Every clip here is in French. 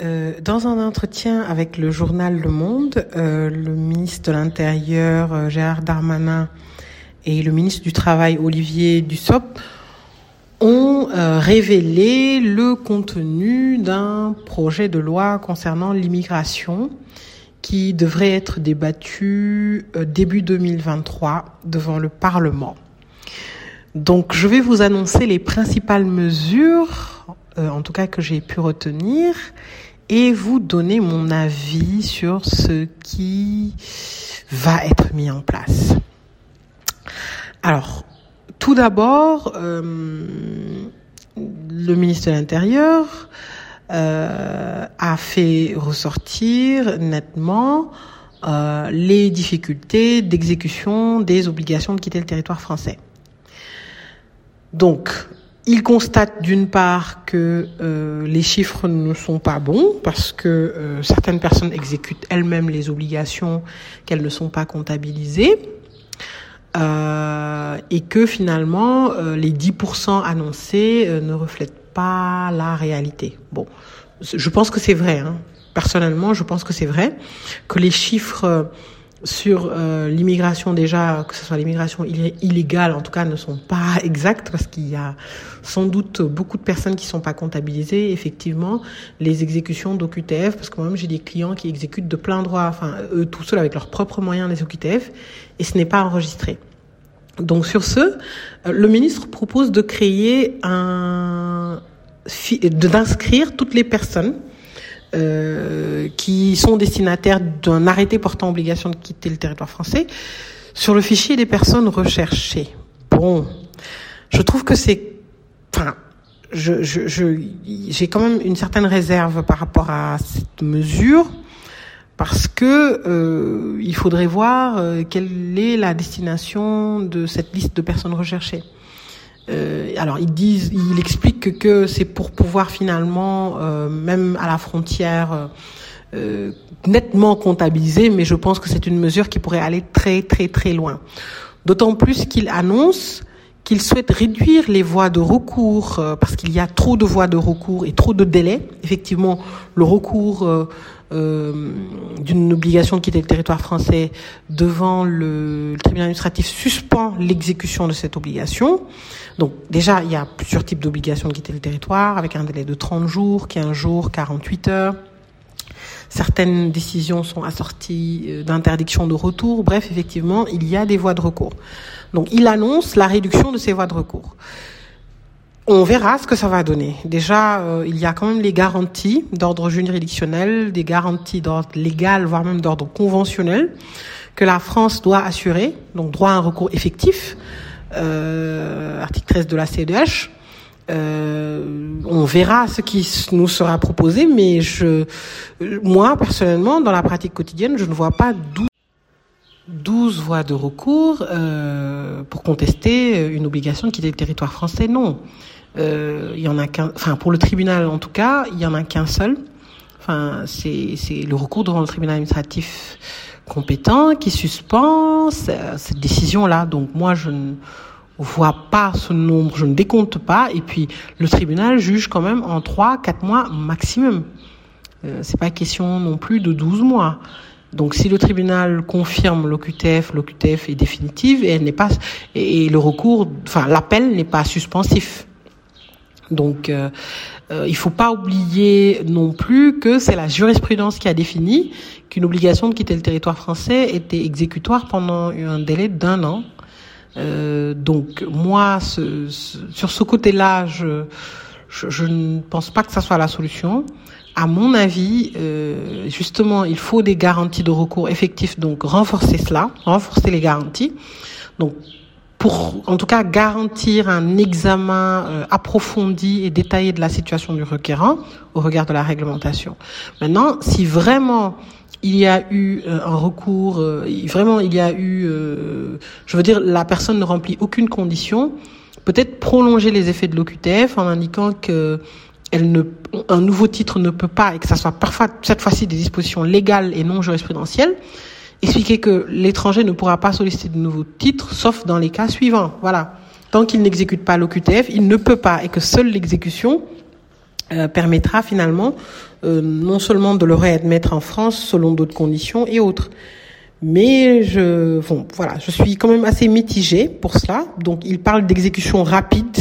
Euh, dans un entretien avec le journal Le Monde, euh, le ministre de l'Intérieur euh, Gérard Darmanin et le ministre du Travail Olivier Dussopt ont révélé le contenu d'un projet de loi concernant l'immigration qui devrait être débattu début 2023 devant le Parlement. Donc je vais vous annoncer les principales mesures, en tout cas que j'ai pu retenir, et vous donner mon avis sur ce qui va être mis en place. Alors, tout d'abord, euh, le ministre de l'Intérieur euh, a fait ressortir nettement euh, les difficultés d'exécution des obligations de quitter le territoire français. Donc, il constate d'une part que euh, les chiffres ne sont pas bons parce que euh, certaines personnes exécutent elles-mêmes les obligations qu'elles ne sont pas comptabilisées euh, et que finalement les 10% annoncés ne reflètent pas la réalité. Bon, je pense que c'est vrai. Hein. Personnellement, je pense que c'est vrai que les chiffres sur euh, l'immigration déjà, que ce soit l'immigration illégale, en tout cas, ne sont pas exactes parce qu'il y a sans doute beaucoup de personnes qui sont pas comptabilisées. Effectivement, les exécutions d'OQTF, parce que moi-même j'ai des clients qui exécutent de plein droit, enfin eux tout seuls avec leurs propres moyens les OQTF, et ce n'est pas enregistré. Donc sur ce, le ministre propose de créer un, d'inscrire toutes les personnes euh, qui sont destinataires d'un arrêté portant obligation de quitter le territoire français sur le fichier des personnes recherchées. Bon, je trouve que c'est, enfin, je, je, j'ai quand même une certaine réserve par rapport à cette mesure parce que euh, il faudrait voir euh, quelle est la destination de cette liste de personnes recherchées. Euh, alors ils disent, il explique que, c'est pour pouvoir finalement, euh, même à la frontière, euh, nettement comptabiliser, mais je pense que c'est une mesure qui pourrait aller très très très loin. D'autant plus qu'il annonce qu'il souhaite réduire les voies de recours parce qu'il y a trop de voies de recours et trop de délais. Effectivement, le recours euh, d'une obligation de quitter le territoire français devant le tribunal administratif suspend l'exécution de cette obligation. Donc déjà, il y a plusieurs types d'obligations de quitter le territoire avec un délai de 30 jours, 15 jours, 48 heures. Certaines décisions sont assorties euh, d'interdiction de retour. Bref, effectivement, il y a des voies de recours. Donc il annonce la réduction de ces voies de recours. On verra ce que ça va donner. Déjà, euh, il y a quand même les garanties d'ordre juridictionnel, des garanties d'ordre légal, voire même d'ordre conventionnel, que la France doit assurer. Donc, droit à un recours effectif, article 13 de la CEDH. Euh, on verra ce qui nous sera proposé, mais je, moi personnellement, dans la pratique quotidienne, je ne vois pas 12 voies de recours euh, pour contester une obligation de quitter le territoire français. Non, euh, il y en a qu'un, enfin pour le tribunal en tout cas, il y en a qu'un seul. Enfin, c'est le recours devant le tribunal administratif compétent qui suspend cette décision-là. Donc moi, je ne vois pas ce nombre, je ne décompte pas. Et puis le tribunal juge quand même en 3, 4 mois maximum. Euh, c'est pas question non plus de 12 mois. Donc si le tribunal confirme l'OQTF, l'OQTF est définitive et elle n'est pas et le recours, enfin l'appel n'est pas suspensif. Donc, euh, euh, il faut pas oublier non plus que c'est la jurisprudence qui a défini qu'une obligation de quitter le territoire français était exécutoire pendant un délai d'un an. Euh, donc, moi, ce, sur ce côté-là, je, je, je, ne pense pas que ça soit la solution. À mon avis, euh, justement, il faut des garanties de recours effectifs, donc renforcer cela, renforcer les garanties. Donc, pour en tout cas garantir un examen euh, approfondi et détaillé de la situation du requérant au regard de la réglementation. Maintenant, si vraiment il y a eu euh, un recours, euh, vraiment il y a eu, je veux dire, la personne ne remplit aucune condition, peut-être prolonger les effets de l'OQTF en indiquant que elle ne, un nouveau titre ne peut pas, et que ça soit parfois cette fois-ci des dispositions légales et non jurisprudentielles, expliquer que l'étranger ne pourra pas solliciter de nouveaux titres, sauf dans les cas suivants. Voilà. Tant qu'il n'exécute pas l'OQTF, il ne peut pas, et que seule l'exécution euh, permettra finalement euh, non seulement de le réadmettre en France selon d'autres conditions et autres. Mais je, bon, voilà, je suis quand même assez mitigée pour cela. Donc, il parle d'exécution rapide.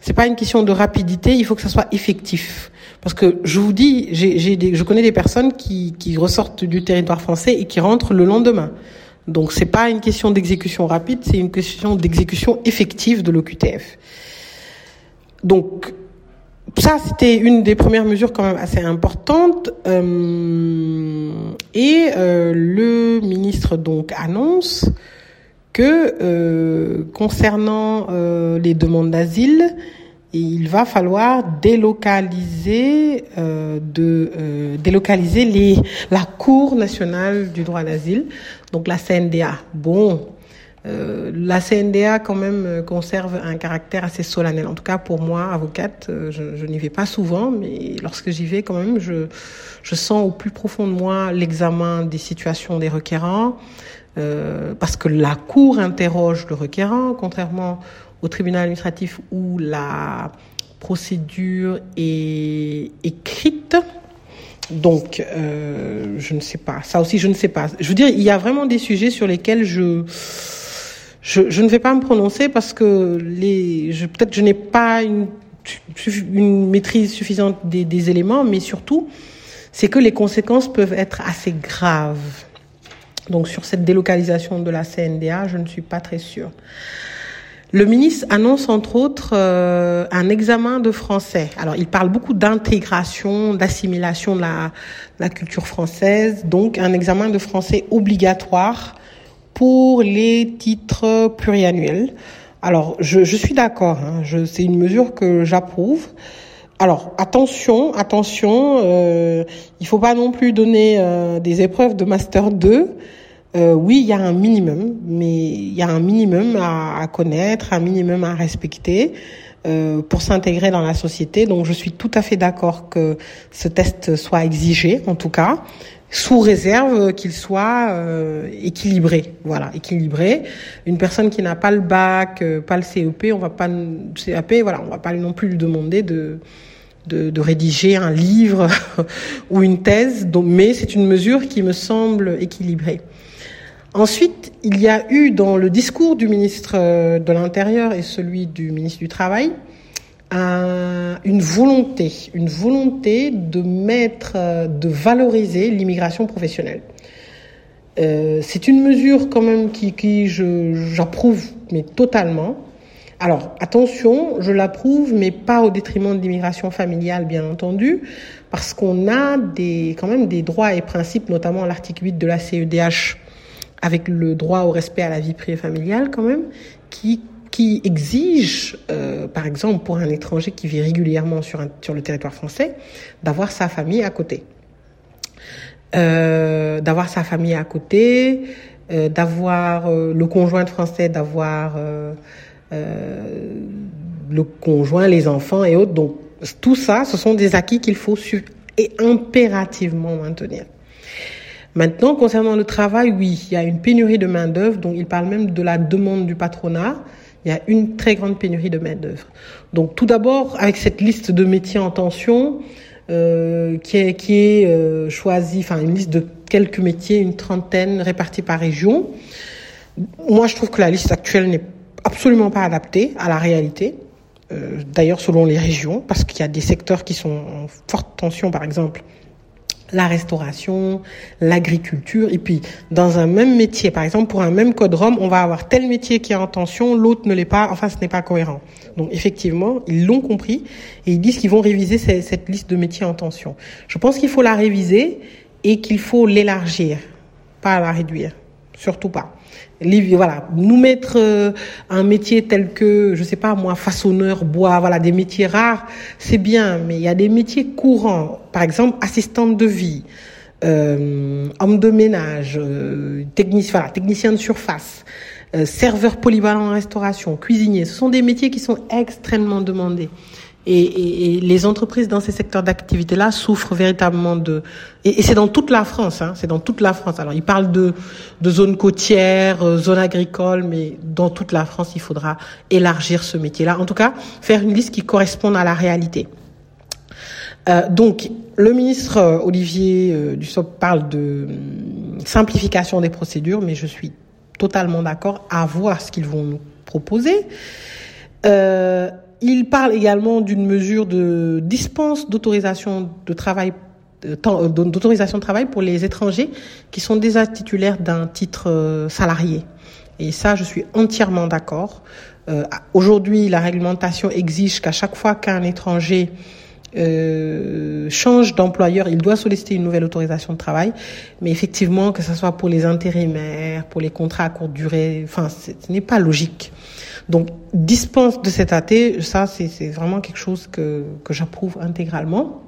C'est pas une question de rapidité, il faut que ça soit effectif. Parce que je vous dis, j'ai, des, je connais des personnes qui, qui ressortent du territoire français et qui rentrent le lendemain. Donc c'est pas une question d'exécution rapide, c'est une question d'exécution effective de l'OQTF. Donc ça, c'était une des premières mesures quand même assez importantes. Euh, et euh, le ministre donc annonce que euh, concernant euh, les demandes d'asile, il va falloir délocaliser euh, de euh, délocaliser les la Cour nationale du droit d'asile, donc la CNDA. Bon, euh, la CNDA quand même euh, conserve un caractère assez solennel. En tout cas pour moi, avocate, euh, je, je n'y vais pas souvent, mais lorsque j'y vais quand même, je je sens au plus profond de moi l'examen des situations des requérants. Euh, parce que la Cour interroge le requérant, contrairement au tribunal administratif où la procédure est écrite. Donc, euh, je ne sais pas. Ça aussi, je ne sais pas. Je veux dire, il y a vraiment des sujets sur lesquels je je, ne vais pas me prononcer parce que les, je, peut-être je n'ai pas une, maîtrise suffisante des éléments, mais surtout, c'est que les conséquences peuvent être assez graves. Donc, sur cette délocalisation de la CNDA, je ne suis pas très sûre. Le ministre annonce entre autres euh, un examen de français. Alors il parle beaucoup d'intégration, d'assimilation de la, la, culture française, donc un examen de français obligatoire pour les titres pluriannuels. Alors je, je suis d'accord, hein, c'est une mesure que j'approuve. Alors attention, attention, euh, il faut pas non plus donner euh, des épreuves de master 2 euh, oui, il y a un minimum, mais il y a un minimum à, à connaître, un minimum à respecter euh, pour s'intégrer dans la société. Donc, je suis tout à fait d'accord que ce test soit exigé, en tout cas, sous réserve qu'il soit euh, équilibré. Voilà, équilibré. Une personne qui n'a pas le bac, euh, pas le CEP, on va pas CAP, voilà, on va pas non plus lui demander de de, de, rédiger un livre ou une thèse, donc, mais c'est une mesure qui me semble équilibrée. Ensuite, il y a eu dans le discours du ministre euh, de l'Intérieur et celui du ministre du Travail un, une volonté, une volonté de mettre, euh, de valoriser l'immigration professionnelle. Euh, c'est une mesure quand même qui, qui j'approuve, mais totalement. Alors attention, je l'approuve, mais pas au détriment de l'immigration familiale, bien entendu, parce qu'on a des, quand même des droits et principes, notamment l'article 8 de la CEDH avec le droit au respect à la vie privée familiale quand même, qui qui exige, euh, par exemple, pour un étranger qui vit régulièrement sur, un, sur le territoire français, d'avoir sa famille à côté. Euh, d'avoir sa famille à côté, euh, d'avoir euh, le conjoint français, d'avoir euh, euh, le conjoint, les enfants et autres. Donc, tout ça, ce sont des acquis qu'il faut et impérativement maintenir. Maintenant, concernant le travail, oui, il y a une pénurie de main-d'œuvre, donc il parle même de la demande du patronat. Il y a une très grande pénurie de main-d'œuvre. Donc, tout d'abord, avec cette liste de métiers en tension, euh, qui est, euh, choisie, enfin, une liste de quelques métiers, une trentaine répartis par région. Moi, je trouve que la liste actuelle n'est absolument pas adaptée à la réalité. Euh, D'ailleurs, selon les régions, parce qu'il y a des secteurs qui sont en forte tension, par exemple, la restauration, l'agriculture, et puis dans un même métier, par exemple pour un même code ROM, on va avoir tel métier qui est en tension, l'autre ne l'est pas, enfin ce n'est pas cohérent. Donc effectivement, ils l'ont compris et ils disent qu'ils vont réviser cette liste de métiers en tension. Je pense qu'il faut la réviser et qu'il faut l'élargir, pas la réduire, surtout pas. Voilà, nous mettre euh, un métier tel que, je sais pas moi, façonneur, bois, voilà, des métiers rares, c'est bien, mais il y a des métiers courants, par exemple assistante de vie, euh, homme de ménage, euh, technicien, voilà, technicien de surface, euh, serveur polyvalent en restauration, cuisinier. Ce sont des métiers qui sont extrêmement demandés. Et, et, et, les entreprises dans ces secteurs d'activité-là souffrent véritablement de... Et, c'est dans toute la France, hein, c'est dans toute la France. Alors, ils parlent de, de zones côtières, euh, zones agricoles, mais dans toute la France, il faudra élargir ce métier-là. En tout cas, faire une liste qui corresponde à la réalité. Euh, donc, le ministre euh, Olivier euh, Dussopt parle de hum, simplification des procédures, mais je suis totalement d'accord à voir ce qu'ils vont nous proposer. Euh, il parle également d'une mesure de dispense d'autorisation de travail euh, d'autorisation de travail pour les étrangers qui sont déjà titulaires d'un titre euh, salarié. Et ça, je suis entièrement d'accord. Euh, Aujourd'hui, la réglementation exige qu'à chaque fois qu'un étranger euh, change d'employeur, il doit solliciter une nouvelle autorisation de travail. Mais effectivement, que ce soit pour les intérimaires, pour les contrats à courte durée, enfin, ce n'est pas logique. Donc, dispense de cet AT, ça, c'est vraiment quelque chose que, que j'approuve intégralement.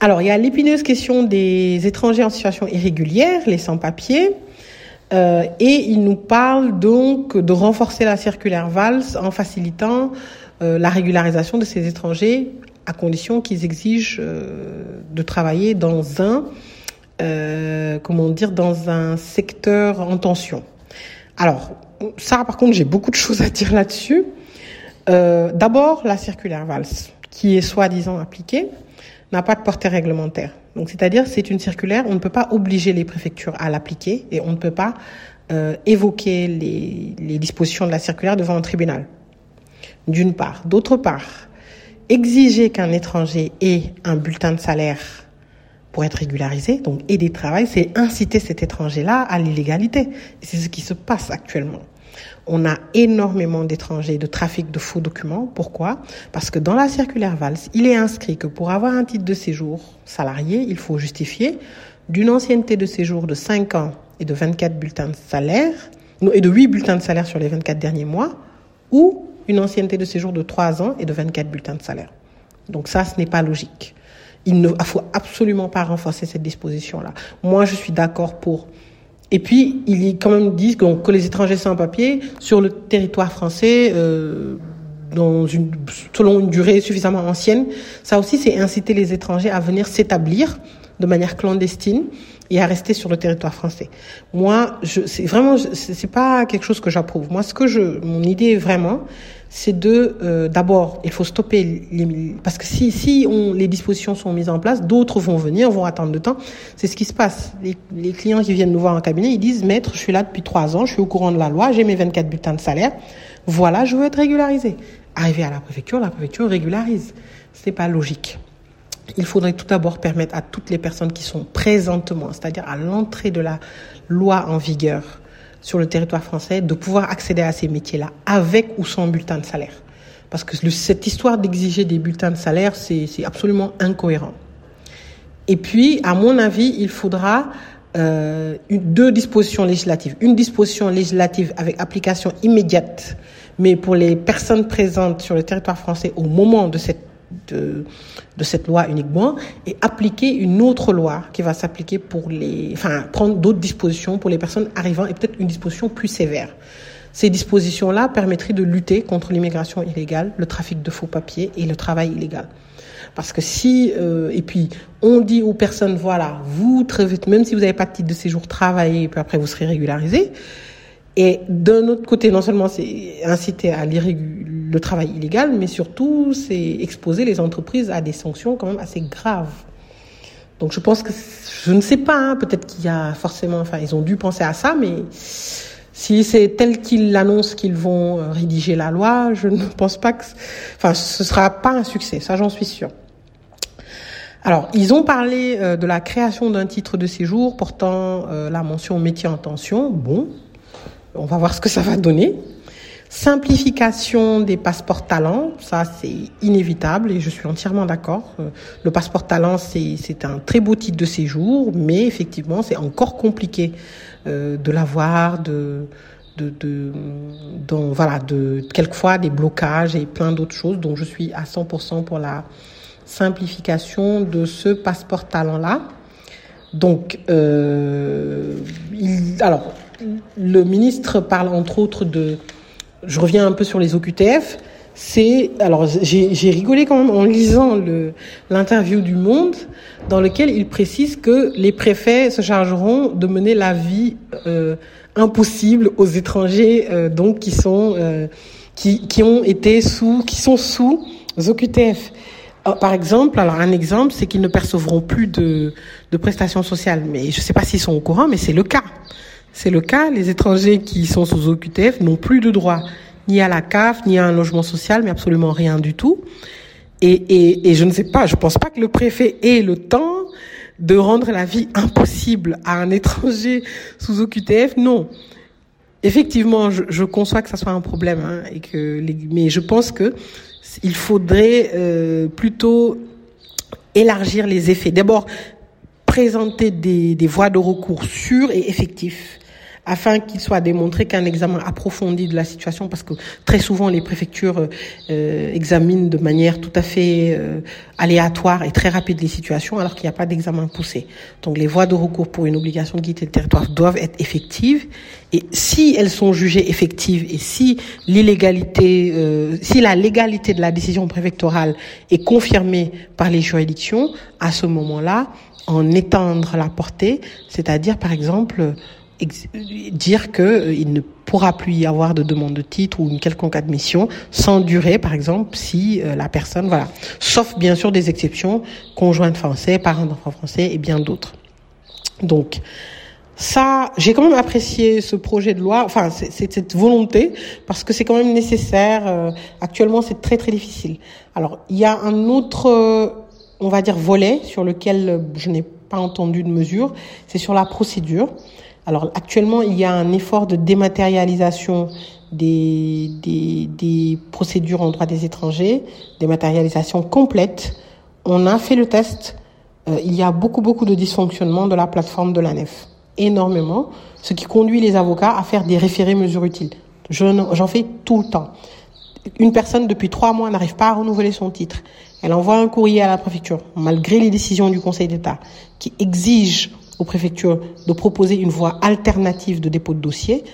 Alors, il y a l'épineuse question des étrangers en situation irrégulière, les sans-papiers. Euh, et il nous parle donc de renforcer la circulaire VALS en facilitant euh, la régularisation de ces étrangers à condition qu'ils exigent euh, de travailler dans un, euh, comment dire, dans un secteur en tension. Alors, ça, par contre, j'ai beaucoup de choses à dire là-dessus. Euh, D'abord, la circulaire VALS, qui est soi-disant appliquée, n'a pas de portée réglementaire. Donc, c'est-à-dire, c'est une circulaire, on ne peut pas obliger les préfectures à l'appliquer et on ne peut pas évoquer les dispositions de la circulaire devant un tribunal. D'une part. D'autre part, exiger qu'un étranger ait un bulletin de salaire pour être régularisé, donc aider travail, c'est inciter cet étranger-là à l'illégalité. C'est ce qui se passe actuellement. On a énormément d'étrangers de trafic de faux documents. Pourquoi? Parce que dans la circulaire VALS, il est inscrit que pour avoir un titre de séjour salarié, il faut justifier d'une ancienneté de séjour de 5 ans et de 24 bulletins de salaire, et de 8 bulletins de salaire sur les 24 derniers mois, ou une ancienneté de séjour de 3 ans et de 24 bulletins de salaire. Donc ça, ce n'est pas logique. Il ne faut absolument pas renforcer cette disposition-là. Moi, je suis d'accord pour. Et puis, il y quand même dit que, les étrangers sans papier sur le territoire français, euh, selon une durée suffisamment ancienne, ça aussi, c'est inciter les étrangers à venir s'établir de manière clandestine et à rester sur le territoire français. Moi, je, c'est vraiment, c'est pas quelque chose que j'approuve. Moi, ce que je, mon idée vraiment, c'est de, euh, d'abord, il faut stopper les, parce que si, si on, les dispositions sont mises en place, d'autres vont venir, vont attendre le temps. C'est ce qui se passe. Les, les clients qui viennent nous voir en cabinet, ils disent, maître, je suis là depuis trois ans, je suis au courant de la loi, j'ai mes 24 bulletins de salaire. Voilà, je veux être régularisé. Arrivé à la préfecture, la préfecture régularise. C'est pas logique il faudrait tout d'abord permettre à toutes les personnes qui sont présentement, c'est-à-dire à, l'entrée de la loi en vigueur sur le territoire français, de pouvoir accéder à ces métiers-là avec ou sans bulletin de salaire. Parce que cette histoire d'exiger des bulletins de salaire, c'est absolument incohérent. Et puis, à mon avis, il faudra euh, deux dispositions législatives. Une disposition législative avec application immédiate, mais pour les personnes présentes sur le territoire français au moment de cette de, de cette loi uniquement et appliquer une autre loi qui va s'appliquer pour les, enfin, prendre d'autres dispositions pour les personnes arrivant et peut-être une disposition plus sévère. Ces dispositions-là permettraient de lutter contre l'immigration illégale, le trafic de faux papiers et le travail illégal. Parce que si, euh, et puis, on dit aux personnes, voilà, vous, même si vous n'avez pas de titre de séjour, travaillez, et puis après vous serez régularisé. Et d'un autre côté, non seulement c'est inciter à le travail illégal, mais surtout c'est exposer les entreprises à des sanctions quand même assez graves. Donc je pense que je ne sais pas, hein, peut-être qu'il y a forcément, enfin ils ont dû penser à ça, mais si c'est tel qu'ils l'annoncent qu'ils vont euh, rédiger la loi, je ne pense pas que, enfin ce sera pas un succès, ça j'en suis sûre. Alors, ils ont parlé euh, de la création d'un titre de séjour portant euh, la mention métier en tension. Bon, on va voir ce que ça va donner. Simplification des passeports talents, ça c'est inévitable et je suis entièrement d'accord. Euh, le passeport talent c'est un très beau titre de séjour, mais effectivement c'est encore compliqué euh, de l'avoir, de de, de voilà de quelquefois des blocages et plein d'autres choses. Donc je suis à 100% pour la simplification de ce passeport talent là. Donc euh, alors le ministre parle entre autres de je reviens un peu sur les OQTF. C'est alors j'ai rigolé quand même en lisant l'interview du Monde dans lequel il précise que les préfets se chargeront de mener la vie euh, impossible aux étrangers euh, donc qui sont euh, qui qui ont été sous qui sont sous OQTF. Par exemple, alors un exemple, c'est qu'ils ne percevront plus de, de prestations sociales. Mais je ne sais pas s'ils sont au courant, mais c'est le cas. C'est le cas. Les étrangers qui sont sous OQTF n'ont plus de droit ni à la CAF, ni à un logement social, mais absolument rien du tout. Et, je ne sais pas, je pense pas que le préfet ait le temps de rendre la vie impossible à un étranger sous OQTF. Non. Effectivement, je, je conçois que ça soit un problème, hein, et que mais je pense que il faudrait euh, plutôt élargir les effets. D'abord, présenter des, des voies de recours sûres et effectives afin qu'il soit démontré qu'un examen approfondi de la situation, parce que très souvent les préfectures euh, examinent de manière tout à fait euh, aléatoire et très rapide les situations, alors qu'il n'y a pas d'examen poussé. Donc les voies de recours pour une obligation de quitter le territoire doivent être effectives, et si elles sont jugées effectives et si l'illégalité, euh, si la légalité de la décision préfectorale est confirmée par les juridictions, à ce moment-là, en étendre la portée, c'est-à-dire par exemple dire qu'il euh, il ne pourra plus y avoir de demande de titre ou une quelconque admission sans durée, par exemple, si euh, la personne, voilà, sauf bien sûr des exceptions, conjoints français, parents d'enfants français et bien d'autres. Donc, ça, j'ai quand même apprécié ce projet de loi, enfin, c'est cette volonté, parce que c'est quand même nécessaire. Euh, actuellement, c'est très très difficile. Alors, il y a un autre, on va dire, volet sur lequel je n'ai pas entendu de mesure, c'est sur la procédure. Alors actuellement, il y a un effort de dématérialisation des, des, procédures en droit des étrangers, dématérialisation complète. On a fait le test. Euh, il y a beaucoup, beaucoup de dysfonctionnements de la plateforme de la NEF. Énormément. Ce qui conduit les avocats à faire des référés mesures utiles. J'en fais tout le temps. Une personne depuis trois mois n'arrive pas à renouveler son titre. Elle envoie un courrier à la préfecture, malgré les décisions du Conseil d'État, qui exigent aux préfectures de proposer une voie alternative de dépôt de dossier,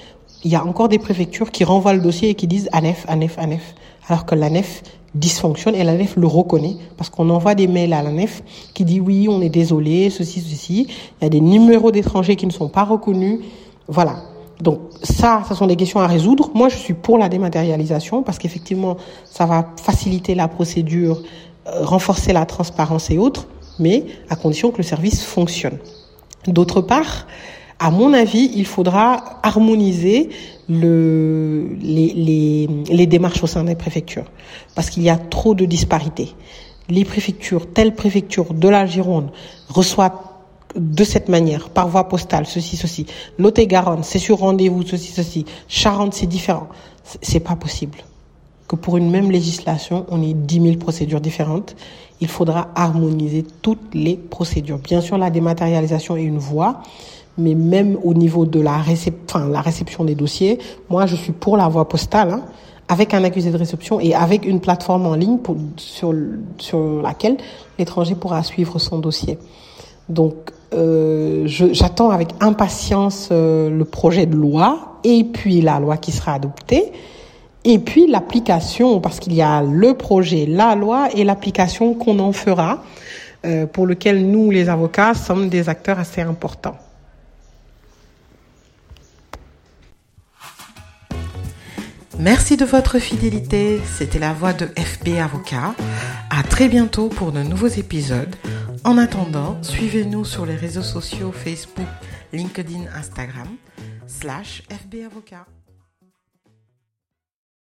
il y a encore des préfectures qui renvoient le dossier et qui disent ANEF, ANEF, ANEF, alors que l'ANEF dysfonctionne et l'ANEF le reconnaît parce qu'on envoie des mails à l'ANEF qui dit oui, on est désolé, ceci, ceci. Il y a des numéros d'étrangers qui ne sont pas reconnus. Voilà. Donc ça, ce sont des questions à résoudre. Moi, je suis pour la dématérialisation parce qu'effectivement, ça va faciliter la procédure, euh, renforcer la transparence et autres, mais à condition que le service fonctionne. D'autre part, à mon avis, il faudra harmoniser le, les, les, les, démarches au sein des préfectures, parce qu'il y a trop de disparités. Les préfectures, telle préfecture de la Gironde reçoit de cette manière, par voie postale, ceci, ceci. Lot-et-Garonne, c'est sur rendez-vous, ceci, ceci. Charente, c'est différent. C'est pas possible que pour une même législation, on ait 10 000 procédures différentes. Il faudra harmoniser toutes les procédures. Bien sûr, la dématérialisation est une voie, mais même au niveau de la, enfin, la réception des dossiers, moi, je suis pour la voie postale, hein, avec un accusé de réception et avec une plateforme en ligne pour, sur, sur laquelle l'étranger pourra suivre son dossier. Donc, euh, j'attends avec impatience euh, le projet de loi et puis la loi qui sera adoptée. Et puis l'application, parce qu'il y a le projet, la loi et l'application qu'on en fera, euh, pour lequel nous, les avocats, sommes des acteurs assez importants. Merci de votre fidélité. C'était la voix de FB Avocat. À très bientôt pour de nouveaux épisodes. En attendant, suivez-nous sur les réseaux sociaux Facebook, LinkedIn, Instagram, slash FB Avocat.